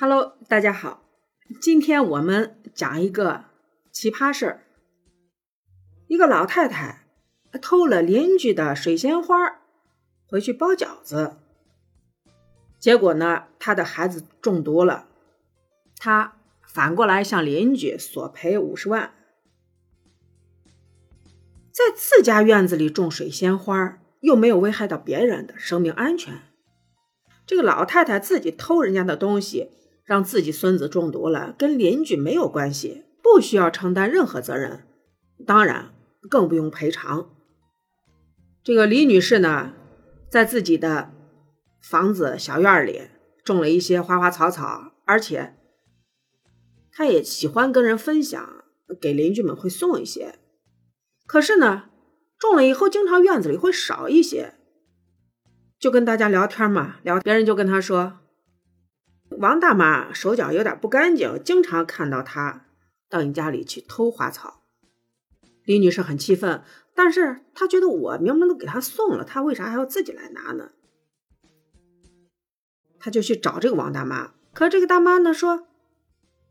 Hello，大家好，今天我们讲一个奇葩事儿。一个老太太偷了邻居的水仙花回去包饺子，结果呢，她的孩子中毒了，她反过来向邻居索赔五十万。在自家院子里种水仙花，又没有危害到别人的生命安全。这个老太太自己偷人家的东西，让自己孙子中毒了，跟邻居没有关系，不需要承担任何责任，当然更不用赔偿。这个李女士呢，在自己的房子小院里种了一些花花草草，而且她也喜欢跟人分享，给邻居们会送一些。可是呢，种了以后，经常院子里会少一些。就跟大家聊天嘛，聊别人就跟他说：“王大妈手脚有点不干净，经常看到她到你家里去偷花草。”李女士很气愤，但是她觉得我明明都给她送了，她为啥还要自己来拿呢？她就去找这个王大妈，可这个大妈呢说：“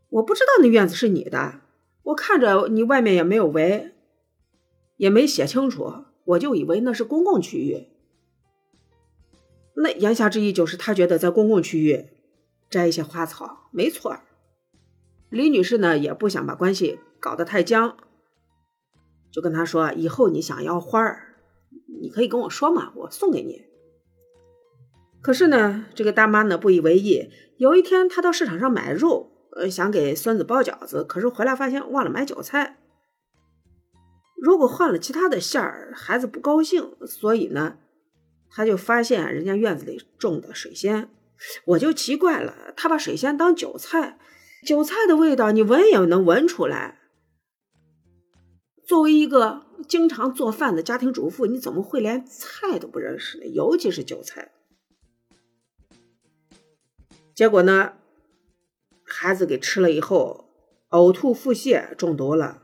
我不知道那院子是你的，我看着你外面也没有围，也没写清楚，我就以为那是公共区域。”那言下之意就是，他觉得在公共区域摘一些花草没错。李女士呢也不想把关系搞得太僵，就跟他说：“以后你想要花儿，你可以跟我说嘛，我送给你。”可是呢，这个大妈呢不以为意。有一天，她到市场上买肉，呃，想给孙子包饺子，可是回来发现忘了买韭菜。如果换了其他的馅儿，孩子不高兴，所以呢。他就发现人家院子里种的水仙，我就奇怪了，他把水仙当韭菜，韭菜的味道你闻也能闻出来。作为一个经常做饭的家庭主妇，你怎么会连菜都不认识呢？尤其是韭菜。结果呢，孩子给吃了以后，呕吐、腹泻，中毒了。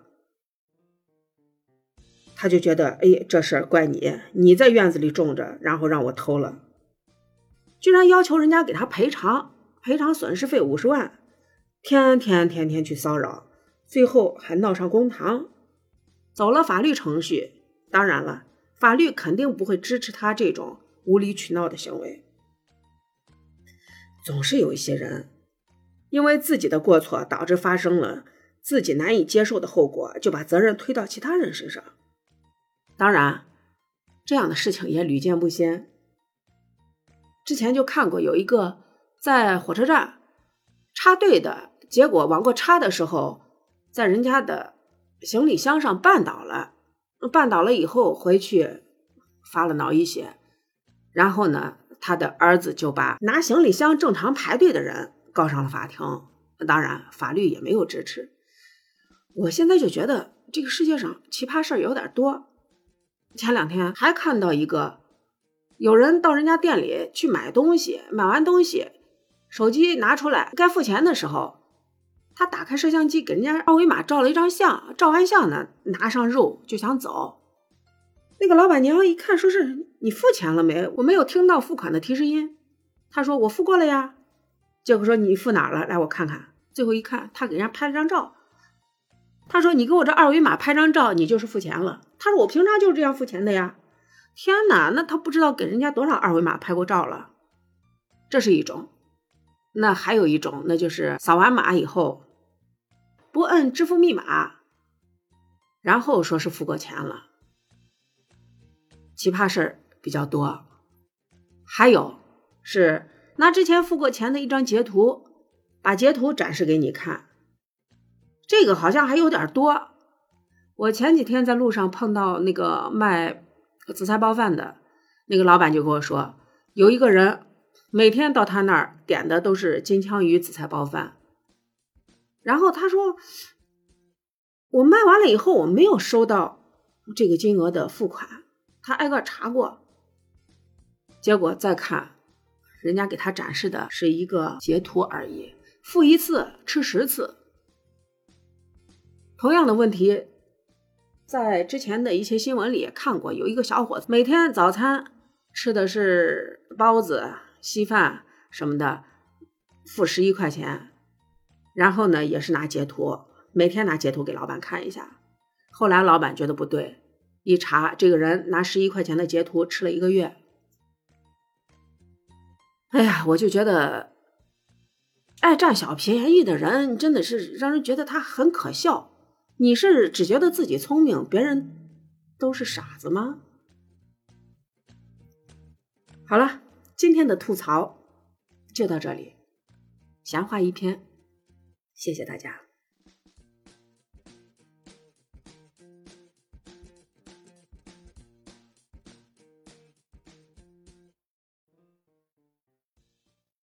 他就觉得，哎，这事儿怪你，你在院子里种着，然后让我偷了，居然要求人家给他赔偿，赔偿损失费五十万，天天天天去骚扰，最后还闹上公堂，走了法律程序。当然了，法律肯定不会支持他这种无理取闹的行为。总是有一些人，因为自己的过错导致发生了自己难以接受的后果，就把责任推到其他人身上。当然，这样的事情也屡见不鲜。之前就看过有一个在火车站插队的，结果往过插的时候，在人家的行李箱上绊倒了，绊倒了以后回去发了脑溢血，然后呢，他的儿子就把拿行李箱正常排队的人告上了法庭。当然，法律也没有支持。我现在就觉得这个世界上奇葩事儿有点多。前两天还看到一个，有人到人家店里去买东西，买完东西，手机拿出来该付钱的时候，他打开摄像机给人家二维码照了一张相，照完相呢，拿上肉就想走。那个老板娘一看，说是你付钱了没？我没有听到付款的提示音。他说我付过了呀。结果说你付哪了？来我看看。最后一看，他给人家拍了张照。他说：“你给我这二维码拍张照，你就是付钱了。”他说：“我平常就是这样付钱的呀。”天哪，那他不知道给人家多少二维码拍过照了。这是一种，那还有一种，那就是扫完码以后不摁支付密码，然后说是付过钱了。奇葩事儿比较多，还有是拿之前付过钱的一张截图，把截图展示给你看。这个好像还有点多。我前几天在路上碰到那个卖紫菜包饭的那个老板，就跟我说，有一个人每天到他那儿点的都是金枪鱼紫菜包饭。然后他说，我卖完了以后，我没有收到这个金额的付款。他挨个查过，结果再看，人家给他展示的是一个截图而已，付一次吃十次。同样的问题，在之前的一些新闻里也看过。有一个小伙子每天早餐吃的是包子、稀饭什么的，付十一块钱，然后呢也是拿截图，每天拿截图给老板看一下。后来老板觉得不对，一查这个人拿十一块钱的截图吃了一个月。哎呀，我就觉得爱占小便宜的人真的是让人觉得他很可笑。你是只觉得自己聪明，别人都是傻子吗？好了，今天的吐槽就到这里，闲话一篇，谢谢大家。